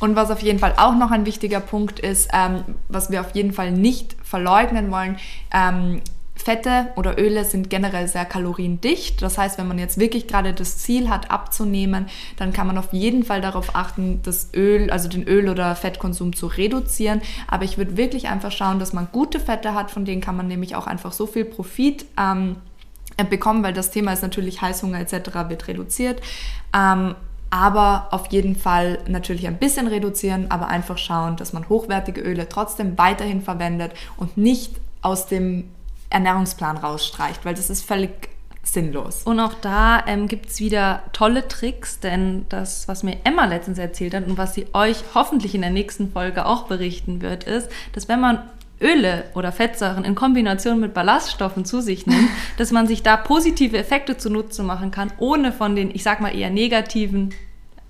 Und was auf jeden Fall auch noch ein wichtiger Punkt ist, ähm, was wir auf jeden Fall nicht verleugnen wollen, ähm, Fette oder Öle sind generell sehr kaloriendicht. Das heißt, wenn man jetzt wirklich gerade das Ziel hat, abzunehmen, dann kann man auf jeden Fall darauf achten, das Öl, also den Öl- oder Fettkonsum zu reduzieren. Aber ich würde wirklich einfach schauen, dass man gute Fette hat, von denen kann man nämlich auch einfach so viel Profit ähm, bekommen, weil das Thema ist natürlich Heißhunger etc. wird reduziert. Ähm, aber auf jeden Fall natürlich ein bisschen reduzieren, aber einfach schauen, dass man hochwertige Öle trotzdem weiterhin verwendet und nicht aus dem Ernährungsplan rausstreicht, weil das ist völlig sinnlos. Und auch da ähm, gibt es wieder tolle Tricks, denn das, was mir Emma letztens erzählt hat und was sie euch hoffentlich in der nächsten Folge auch berichten wird, ist, dass wenn man Öle oder Fettsäuren in Kombination mit Ballaststoffen zu sich nimmt, dass man sich da positive Effekte zunutze machen kann, ohne von den, ich sag mal, eher negativen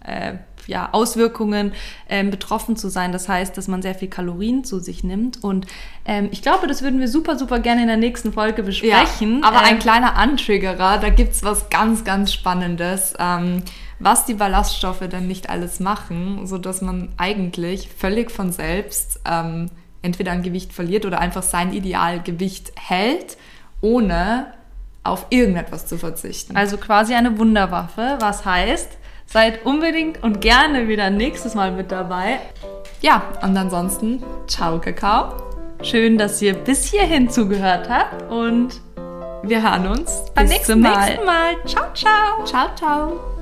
äh, ja, Auswirkungen ähm, betroffen zu sein. Das heißt, dass man sehr viel Kalorien zu sich nimmt. Und ähm, ich glaube, das würden wir super, super gerne in der nächsten Folge besprechen. aber ein Ähm, kleiner Antriggerer, da gibt es was ganz, ganz Spannendes, ähm, was die Ballaststoffe denn nicht alles machen, sodass man eigentlich völlig von selbst ähm, entweder an Gewicht verliert oder einfach sein Idealgewicht hält, ohne auf irgendetwas zu verzichten. Also quasi eine Wunderwaffe, was heißt, seid unbedingt und gerne wieder nächstes Mal mit dabei. Ja, und ansonsten, ciao Kakao. Schön, dass ihr bis hierhin zugehört habt und wir hören uns beim nächsten Mal. nächsten Mal. Ciao, ciao. Ciao, ciao.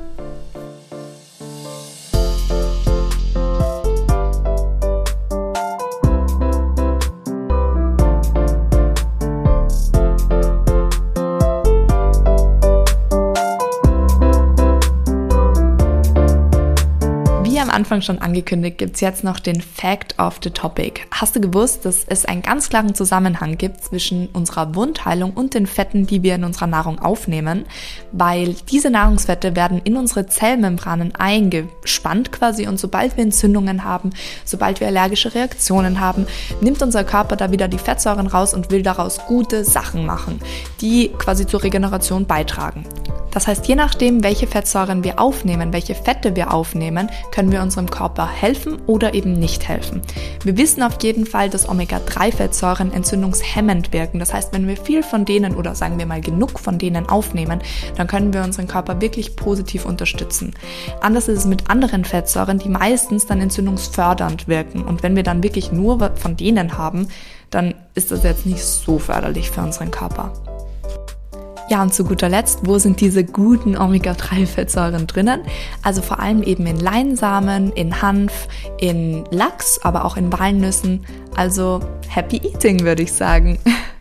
Anfang schon angekündigt, gibt's jetzt noch den Fact of the Topic. Hast du gewusst, dass es einen ganz klaren Zusammenhang gibt zwischen unserer Wundheilung und den Fetten, die wir in unserer Nahrung aufnehmen? Weil diese Nahrungsfette werden in unsere Zellmembranen eingespannt quasi und sobald wir Entzündungen haben, sobald wir allergische Reaktionen haben, nimmt unser Körper da wieder die Fettsäuren raus und will daraus gute Sachen machen, die quasi zur Regeneration beitragen. Das heißt, je nachdem, welche Fettsäuren wir aufnehmen, welche Fette wir aufnehmen, können wir unserem Körper helfen oder eben nicht helfen. Wir wissen auf jeden Fall, dass Omega-3-Fettsäuren entzündungshemmend wirken. Das heißt, wenn wir viel von denen oder sagen wir mal genug von denen aufnehmen, dann können wir unseren Körper wirklich positiv unterstützen. Anders ist es mit anderen Fettsäuren, die meistens dann entzündungsfördernd wirken. Und wenn wir dann wirklich nur von denen haben, dann ist das jetzt nicht so förderlich für unseren Körper. Ja, und zu guter Letzt, wo sind diese guten Omega-3-Fettsäuren drinnen? Also vor allem eben in Leinsamen, in Hanf, in Lachs, aber auch in Walnüssen. Also happy eating, würde ich sagen.